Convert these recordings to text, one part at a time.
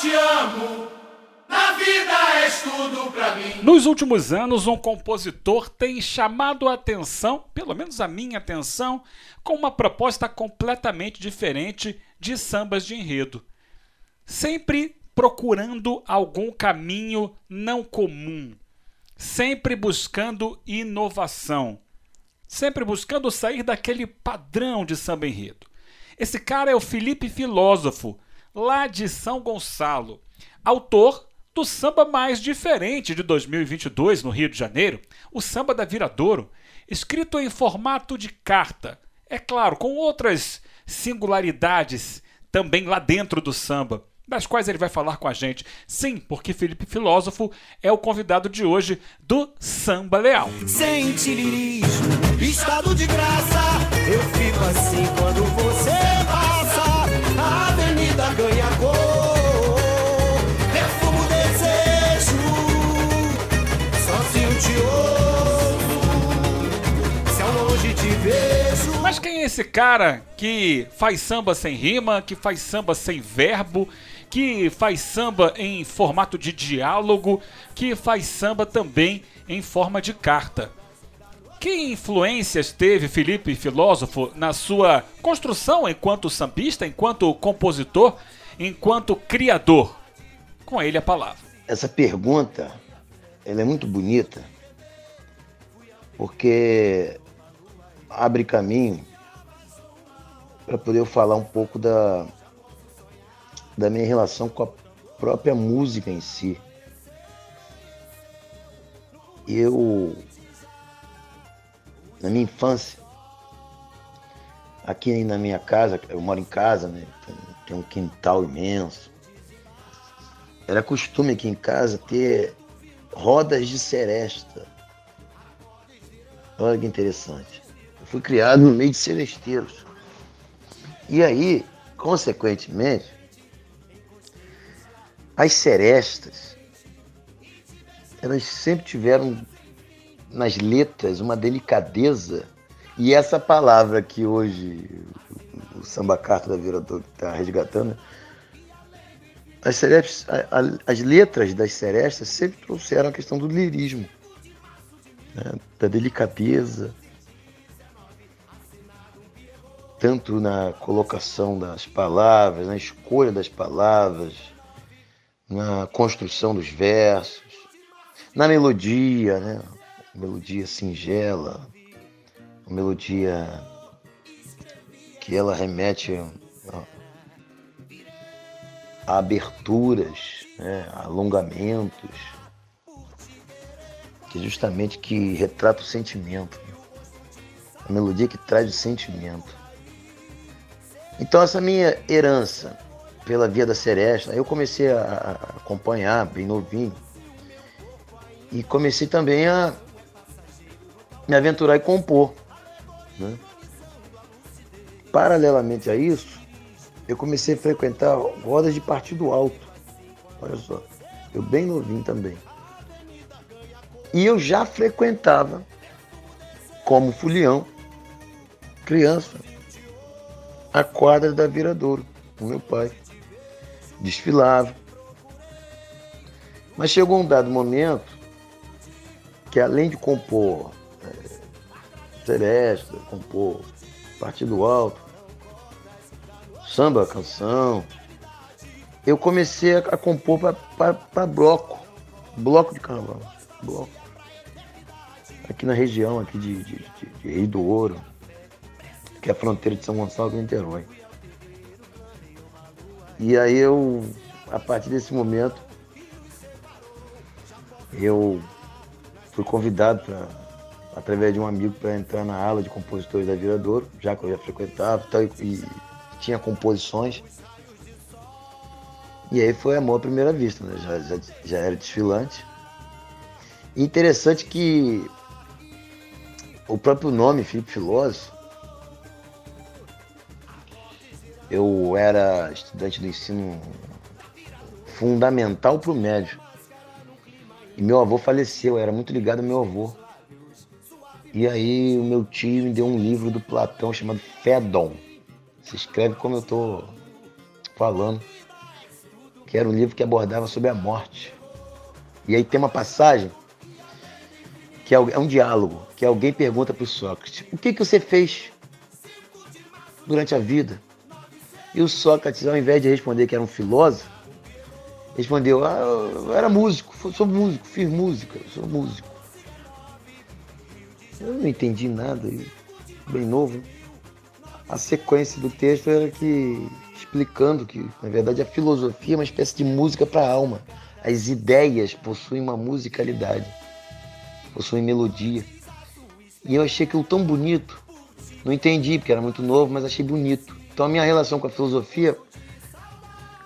te amo. Na vida és tudo pra mim. Nos últimos anos, um compositor tem chamado a atenção, pelo menos a minha atenção, com uma proposta completamente diferente de sambas de enredo. Sempre procurando algum caminho não comum, sempre buscando inovação, sempre buscando sair daquele padrão de samba enredo. Esse cara é o Felipe Filósofo, lá de São Gonçalo, autor do samba mais diferente de 2022 no Rio de Janeiro, o Samba da Viradouro, escrito em formato de carta, é claro, com outras singularidades também lá dentro do samba das quais ele vai falar com a gente. Sim, porque Felipe Filósofo é o convidado de hoje do Samba Leal. Sem estado de graça, eu fico assim quando você te ouço, se ao longe te vejo. Mas quem é esse cara que faz samba sem rima, que faz samba sem verbo, que faz samba em formato de diálogo, que faz samba também em forma de carta? Que influências teve Felipe Filósofo na sua construção enquanto sambista, enquanto compositor, enquanto criador? Com ele a palavra. Essa pergunta, ela é muito bonita, porque abre caminho para poder eu falar um pouco da, da minha relação com a própria música em si. Eu, na minha infância, aqui na minha casa, eu moro em casa, né? Tem um quintal imenso. Era costume aqui em casa ter rodas de seresta. Olha que interessante. Eu fui criado no meio de seresteiros. E aí, consequentemente, as serestas, elas sempre tiveram nas letras uma delicadeza. E essa palavra que hoje o samba carta da Virador está resgatando, as, serestas, a, a, as letras das serestas sempre trouxeram a questão do lirismo, né? da delicadeza, tanto na colocação das palavras, na escolha das palavras, na construção dos versos, na melodia, né? Melodia singela, uma melodia que ela remete aberturas, né? alongamentos, que justamente que retrata o sentimento. Né? A melodia que traz o sentimento. Então essa minha herança pela Via da Seresta. Eu comecei a acompanhar, bem novinho. E comecei também a me aventurar e compor. Né? Paralelamente a isso, eu comecei a frequentar rodas de partido alto. Olha só, eu bem novinho também. E eu já frequentava, como fulião, criança, a quadra da Viradouro, com meu pai desfilava. Mas chegou um dado momento que além de compor é, Seresta, compor Partido Alto, samba, canção, eu comecei a, compor para bloco, bloco de carnaval, bloco. Aqui na região aqui de, de, de, de Rio do Ouro, que é a fronteira de São Gonçalo do Niterói. E aí eu, a partir desse momento, eu fui convidado para através de um amigo para entrar na ala de compositores da Viradouro, já que eu já frequentava tal, e tinha composições. E aí foi amor à primeira vista, né? já, já, já era desfilante. E interessante que o próprio nome, Felipe Filósofo, eu era estudante do ensino fundamental para o médio. E meu avô faleceu, eu era muito ligado ao meu avô. E aí o meu tio me deu um livro do Platão chamado Fédon. Se escreve como eu estou falando. que era um livro que abordava sobre a morte. E aí tem uma passagem que é um diálogo, que alguém pergunta para o Sócrates: o que, que você fez durante a vida? E o Sócrates, ao invés de responder que era um filósofo, respondeu: ah, eu era músico, sou músico, fiz música, sou músico. Eu não entendi nada, bem novo. A sequência do texto era que explicando que, na verdade, a filosofia é uma espécie de música para a alma. As ideias possuem uma musicalidade, possuem melodia. E eu achei aquilo tão bonito. Não entendi, porque era muito novo, mas achei bonito. Então a minha relação com a filosofia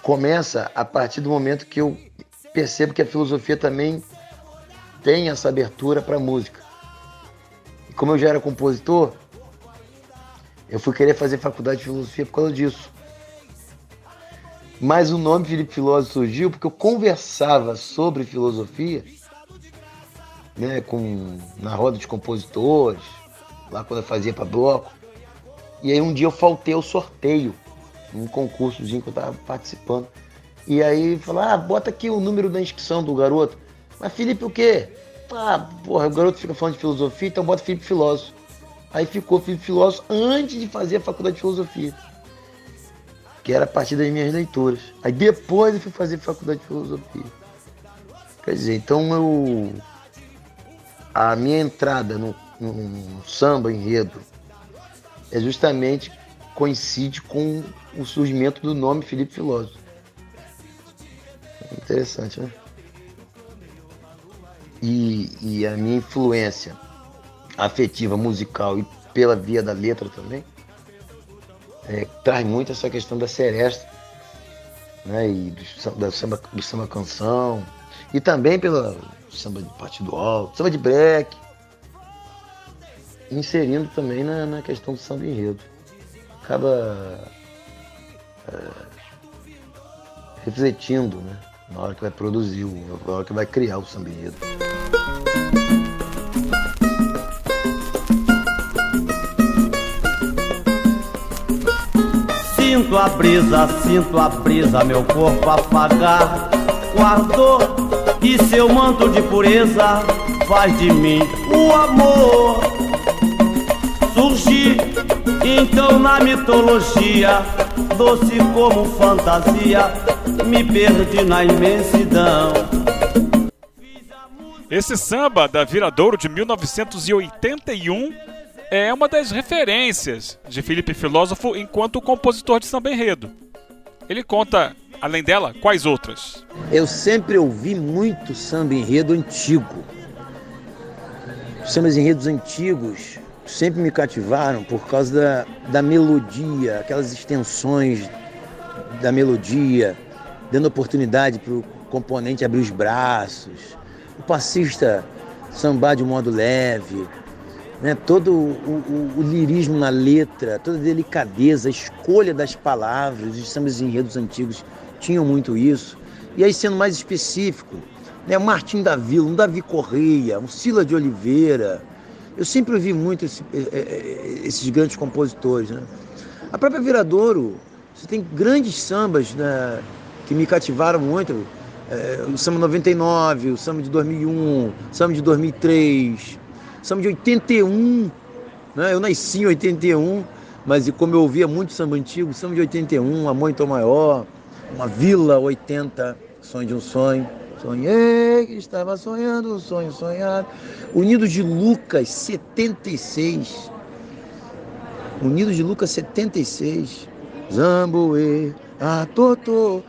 começa a partir do momento que eu percebo que a filosofia também tem essa abertura para a música. E como eu já era compositor, eu fui querer fazer faculdade de filosofia por causa disso. Mas o nome Felipe Filósofo surgiu porque eu conversava sobre filosofia né, com, na roda de compositores, lá quando eu fazia para bloco. E aí um dia eu faltei ao sorteio, um concursozinho que eu estava participando. E aí falaram, ah, bota aqui o número da inscrição do garoto. Mas Felipe o quê? Ah, porra, o garoto fica falando de filosofia, então bota Felipe Filósofo. Aí ficou Filósofo antes de fazer a faculdade de filosofia. Que era a partir das minhas leituras. Aí depois eu fui fazer faculdade de filosofia. Quer dizer, então eu. A minha entrada no, no, no samba enredo é justamente coincide com o surgimento do nome Felipe Filósofo. Interessante, né? E, e a minha influência afetiva, musical e pela via da letra também, é, traz muito essa questão da seresta, né? E do, da samba, do samba canção, e também pela samba de partido alto, samba de break, inserindo também na, na questão do samba enredo. Acaba é, refletindo, né? Na hora que vai produzir, na hora que vai criar o samba enredo. Sinto a brisa, sinto a brisa, meu corpo apagar o ardor e seu manto de pureza faz de mim o amor surgir. Então na mitologia, doce como fantasia, me perdi na imensidão. Esse samba da Viradouro de 1981 é uma das referências de Felipe Filósofo enquanto compositor de samba enredo. Ele conta, além dela, quais outras? Eu sempre ouvi muito samba enredo antigo. Sambas enredos antigos sempre me cativaram por causa da, da melodia, aquelas extensões da melodia, dando oportunidade para o componente abrir os braços, o passista sambar de modo leve, né? todo o, o, o, lirismo na letra, toda a delicadeza, a escolha das palavras, os sambas enredos antigos tinham muito isso. E aí, sendo mais específico, né? Martim da Vila, um Davi Correia, um Sila de Oliveira. Eu sempre ouvi muito esse, é, é, é, esses grandes compositores. Né? A própria Viradouro, você tem grandes sambas né, que me cativaram muito. É, o samba 99, o samba de 2001, o samba de 2003, samba de 81, né? Eu nasci em 81, mas como eu ouvia muito samba antigo, samba de 81, Amor Tom Maior, Uma Vila 80, Sonho de um Sonho. Sonhei que estava sonhando sonho sonhado. Unido de Lucas 76. Unido de Lucas 76. Zamboe, ah, Totô.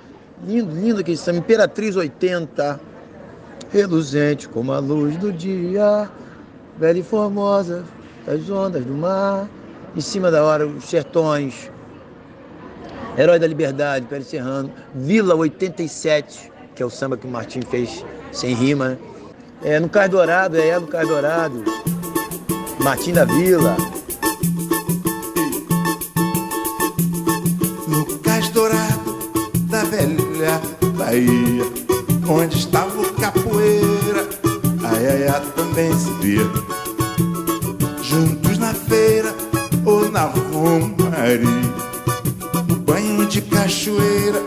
Lindo, lindo aquele samba. Imperatriz 80. Reluzente como a luz do dia velha e formosa, das ondas do mar, em cima da hora, os sertões, Herói da Liberdade, Pérez Serrano, Vila 87, que é o samba que o Martim fez sem rima. É, no Cais Dourado, é, é no Cais Dourado, Martim da Vila. No Cais Dourado da velha Bahia, onde estava o capoeira, ai ai ai também se via juntos na feira ou na romaria, no banho de cachoeira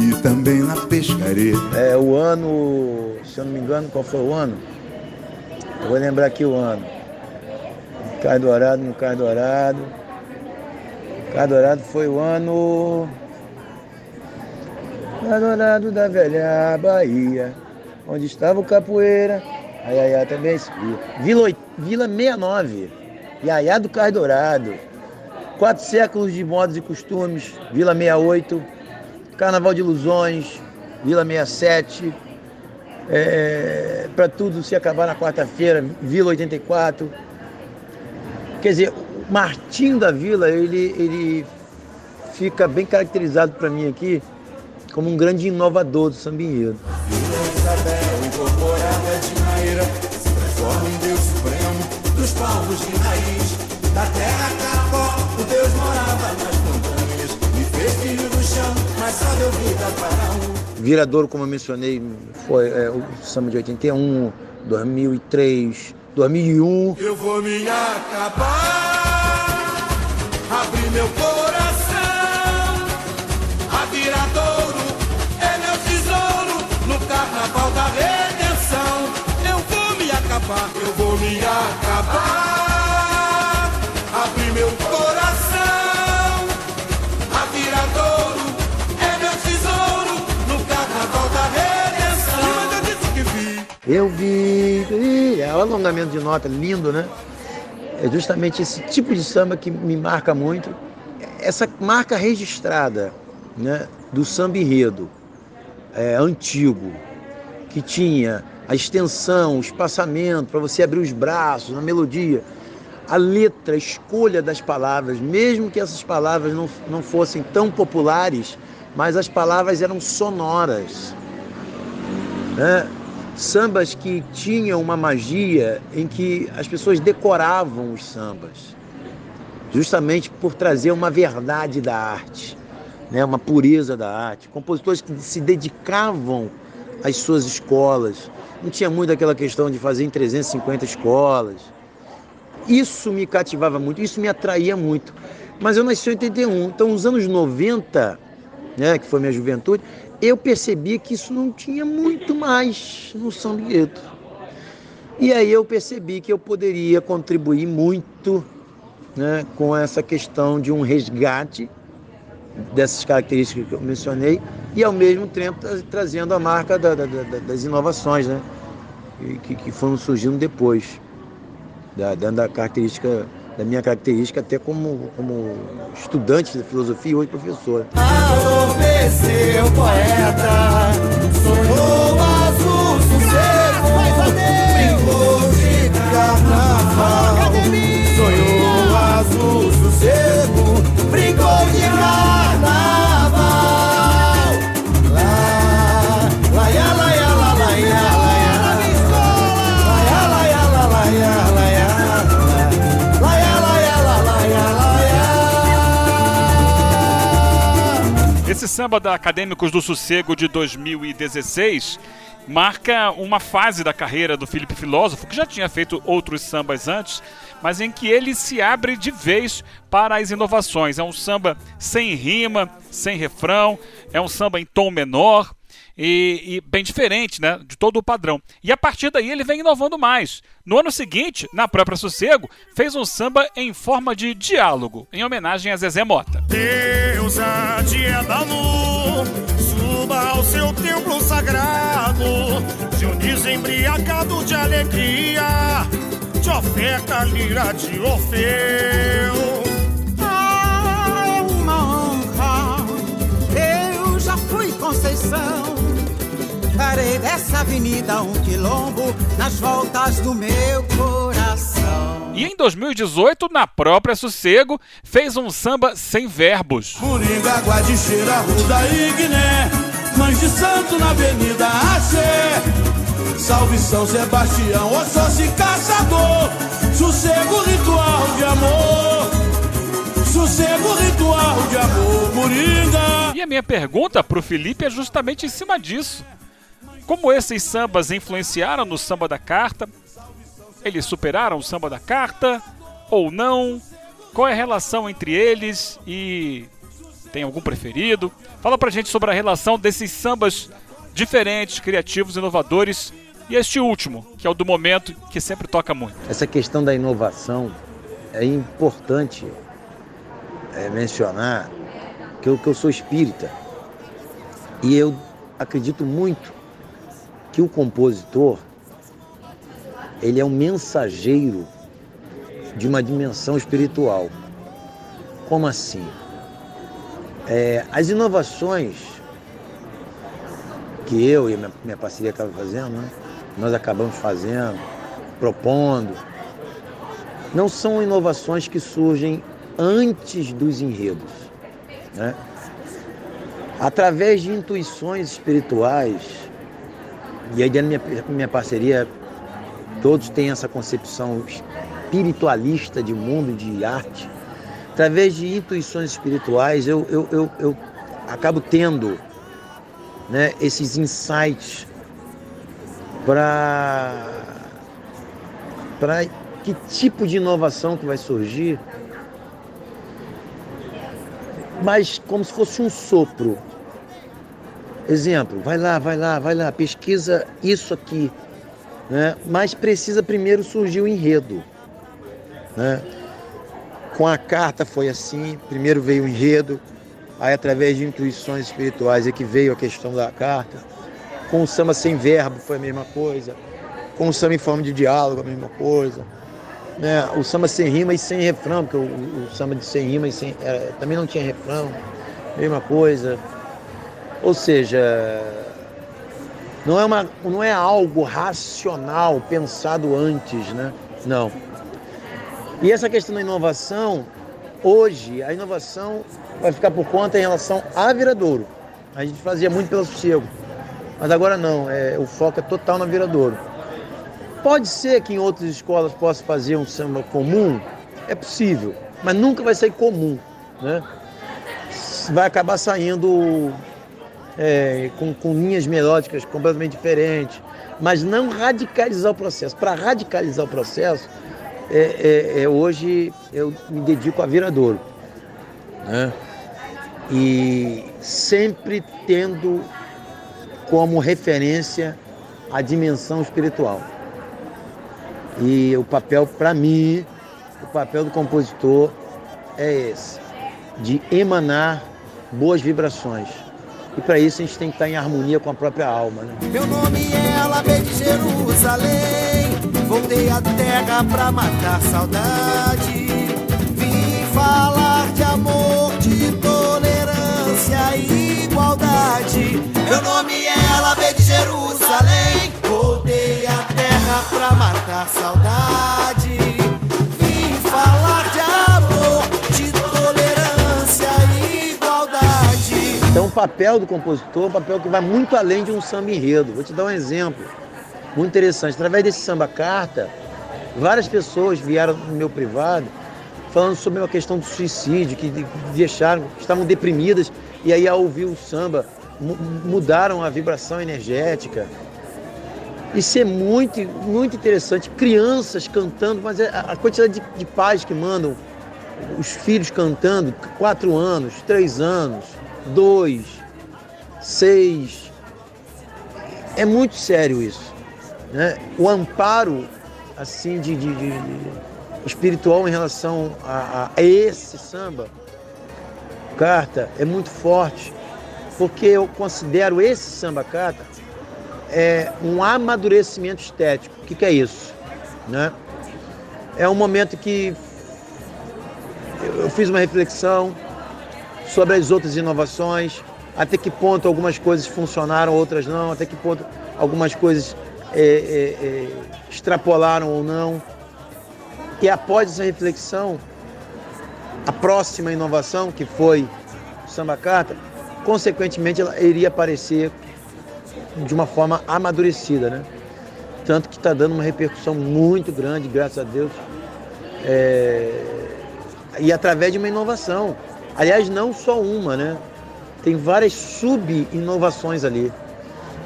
e também na pescaria. É, o ano, se eu não me engano, qual foi o ano? Eu vou lembrar aqui o ano. Cais Dourado, no Cais Dourado. Cais Dourado foi o ano. Cais Dourado da velha Bahia, onde estava o capoeira. Ayayá também subia. Vila, Vila 69, Iaiá do Cais Dourado. Quatro séculos de modos e costumes, Vila 68. Carnaval de Ilusões, Vila 67. É, para tudo se acabar na quarta-feira, Vila 84. Quer dizer, o Martinho da Vila, ele, ele fica bem caracterizado para mim aqui como um grande inovador do sambinheiro. Maneira, se transforma em Deus supremo dos povos de raiz. Da terra Capó, o Deus morava nas montanhas, me fez filho do chão, mas só deu vida para um. Viradouro, como eu mencionei, foi é, o samba de 81, 2003, 2001. Eu vou me acabar, abrir meu coração. Acabar, eu vou me acabar, abrir meu coração. A viradouro é meu tesouro no carnaval da redenção. Que vi. Eu vi. É o alongamento de nota, lindo, né? É justamente esse tipo de samba que me marca muito. Essa marca registrada né, do samba enredo é, antigo, que tinha a extensão, o espaçamento para você abrir os braços, na melodia, a letra, a escolha das palavras, mesmo que essas palavras não, não fossem tão populares, mas as palavras eram sonoras. Né? Sambas que tinham uma magia em que as pessoas decoravam os sambas, justamente por trazer uma verdade da arte, né? uma pureza da arte. Compositores que se dedicavam às suas escolas, não tinha muito aquela questão de fazer em 350 escolas. Isso me cativava muito, isso me atraía muito. Mas eu nasci em 81, então nos anos 90, né, que foi minha juventude, eu percebi que isso não tinha muito mais no samba enredo. E aí eu percebi que eu poderia contribuir muito né, com essa questão de um resgate dessas características que eu mencionei e ao mesmo tempo tra- trazendo a marca da- da- da- das inovações, né, e que, que foram surgindo depois da, da, da característica da minha característica até como, como estudante de filosofia e hoje professor. Adormeceu poeta, sonhou azul sossego, brincou de carnaval. Sonhou azul samba da Acadêmicos do Sossego de 2016 marca uma fase da carreira do Felipe Filósofo, que já tinha feito outros sambas antes, mas em que ele se abre de vez para as inovações. É um samba sem rima, sem refrão, é um samba em tom menor. E, e bem diferente, né, de todo o padrão. E a partir daí ele vem inovando mais. No ano seguinte, na própria Sossego, fez um samba em forma de diálogo, em homenagem a Zezé Mota. Deusa de Edalu, suba ao seu templo sagrado. Dionísio embriagado de alegria, de oferta lira de Orfeu. Ah, é uma honra. Eu já fui Conceição. Farei dessa avenida um quilombo nas voltas do meu coração. E em 2018, na própria Sossego, fez um samba sem verbos. Moringa, Guadicheira, Ruda e Guiné. Mães de Santo na Avenida Axé. Salve São Sebastião, Oxóssi Caçador. Sossego, ritual de amor. Sossego, ritual de amor. Moringa. E a minha pergunta pro Felipe é justamente em cima disso. Como esses sambas influenciaram no samba da carta? Eles superaram o samba da carta ou não? Qual é a relação entre eles e Tem algum preferido? Fala pra gente sobre a relação desses sambas diferentes, criativos, inovadores e este último, que é o do momento, que sempre toca muito. Essa questão da inovação é importante é, mencionar que eu, que eu sou espírita e eu acredito muito que o compositor ele é um mensageiro de uma dimensão espiritual. Como assim? É, as inovações que eu e minha, minha parceria acabam fazendo, né? nós acabamos fazendo, propondo, não são inovações que surgem antes dos enredos. Né? Através de intuições espirituais, e aí dentro da minha, minha parceria, todos têm essa concepção espiritualista de mundo, de arte. Através de intuições espirituais, eu, eu, eu, eu acabo tendo né, esses insights para para que tipo de inovação que vai surgir, mas como se fosse um sopro. Exemplo, vai lá, vai lá, vai lá, pesquisa isso aqui, né? mas precisa primeiro surgir o enredo. Né? Com a carta foi assim, primeiro veio o enredo, aí através de intuições espirituais é que veio a questão da carta. Com o samba sem verbo foi a mesma coisa. Com o samba em forma de diálogo a mesma coisa. Né? O samba sem rima e sem refrão, porque o, o, samba de sem rima e sem, é, também não tinha refrão, mesma coisa. Ou seja, não é, uma, não é algo racional, pensado antes, né? Não. E essa questão da inovação, hoje, a inovação vai ficar por conta em relação a Viradouro. A gente fazia muito pelo sossego. Mas agora não, é, o foco é total na Viradouro. Pode ser que em outras escolas possa fazer um samba comum, é possível, mas nunca vai sair comum, né? Vai acabar saindo é, com, com linhas melódicas completamente diferentes, mas não radicalizar o processo. Para radicalizar o processo, é, é, é, hoje eu me dedico a viradouro. Né? E sempre tendo como referência a dimensão espiritual. E o papel, para mim, o papel do compositor é esse, de emanar boas vibrações. E para isso a gente tem que estar em harmonia com a própria alma. Né? Meu nome é Alabê de Jerusalém, voltei à terra para matar saudade. Vim falar de amor, de tolerância e igualdade. Meu nome é Alabê de Jerusalém, voltei à terra pra matar saudade. Então, o papel do compositor é um papel que vai muito além de um samba enredo. Vou te dar um exemplo muito interessante. Através desse samba carta, várias pessoas vieram no meu privado falando sobre uma questão do suicídio, que deixaram, estavam deprimidas e aí ao ouvir o samba mudaram a vibração energética, isso é muito, muito interessante. Crianças cantando, mas é a quantidade de, de pais que mandam os filhos cantando, quatro anos, três anos, dois, seis. É muito sério isso. Né? O amparo assim de, de, de espiritual em relação a, a, esse samba, carta, é muito forte, porque eu considero esse samba carta é um amadurecimento estético. O que, que é isso? Né? É um momento que eu fiz uma reflexão sobre as outras inovações, até que ponto algumas coisas funcionaram, outras não, até que ponto algumas coisas é, é, é, extrapolaram ou não. E após essa reflexão, a próxima inovação, que foi o samba carta, consequentemente ela iria aparecer de uma forma amadurecida, né? Tanto que está dando uma repercussão muito grande, graças a Deus, é... e através de uma inovação. Aliás, não só uma, né? Tem várias sub-inovações ali.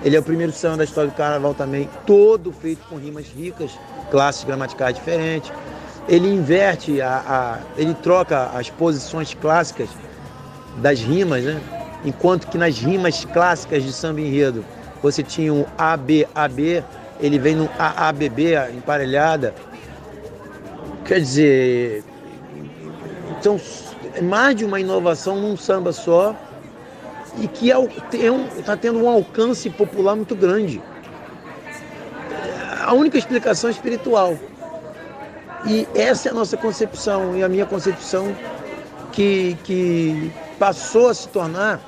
Ele é o primeiro samba da história do carnaval também, todo feito com rimas ricas, classes gramaticais diferentes. Ele inverte, a, a, ele troca as posições clássicas das rimas, né? Enquanto que nas rimas clássicas de samba enredo você tinha um ABAB, ele vem no AABB, emparelhada. Quer dizer, então mais de uma inovação num samba só e que está tendo um alcance popular muito grande. A única explicação é espiritual. E essa é a nossa concepção, e a minha concepção que, que passou a se tornar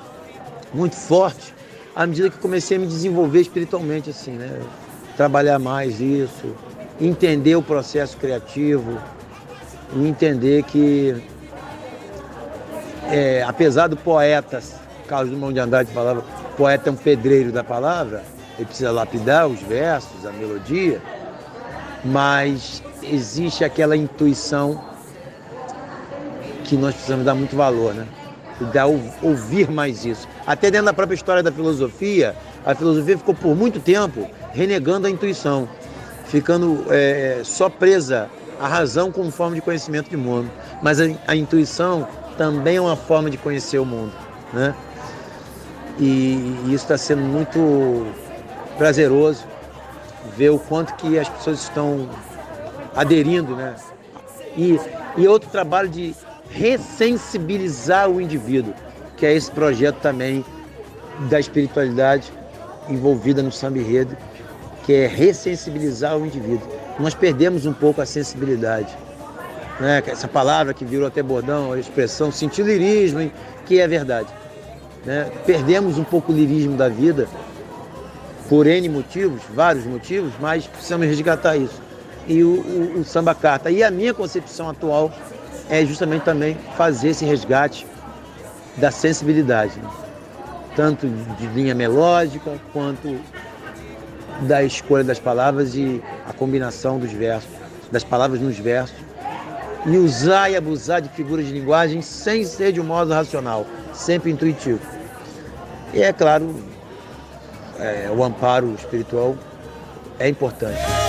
muito forte à medida que comecei a me desenvolver espiritualmente, assim, né? Trabalhar mais isso, entender o processo criativo, entender que, é, apesar do poeta, Carlos Dumont de Andrade falava, poeta é um pedreiro da palavra, ele precisa lapidar os versos, a melodia, mas existe aquela intuição que nós precisamos dar muito valor, né? Dar, ouvir mais isso. Até dentro da própria história da filosofia, a filosofia ficou por muito tempo renegando a intuição, ficando é, só presa à razão como forma de conhecimento de mundo. Mas a, a intuição também é uma forma de conhecer o mundo, né? E, e isso está sendo muito prazeroso ver o quanto que as pessoas estão aderindo, né? E, e outro trabalho de ressensibilizar o indivíduo, que é esse projeto também da espiritualidade envolvida no samba enredo, que é ressensibilizar o indivíduo. Nós perdemos um pouco a sensibilidade. Né? Essa palavra que virou até bordão, a expressão sentir lirismo, que é verdade. Né? Perdemos um pouco o lirismo da vida por N motivos, vários motivos, mas precisamos resgatar isso. E o, o, o samba carta. E a minha concepção atual é justamente também fazer esse resgate da sensibilidade, né? tanto de linha melódica quanto da escolha das palavras e a combinação dos versos, das palavras nos versos, e usar e abusar de figuras de linguagem sem ser de um modo racional, sempre intuitivo. E é claro, é, o amparo espiritual é importante.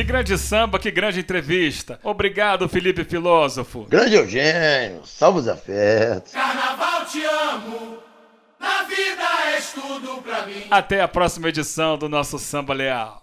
grande samba, que grande entrevista. Obrigado, Felipe Filósofo. Grande Eugênio, salve os afetos. Carnaval te amo, na vida és tudo pra mim. Até a próxima edição do nosso Samba Leal.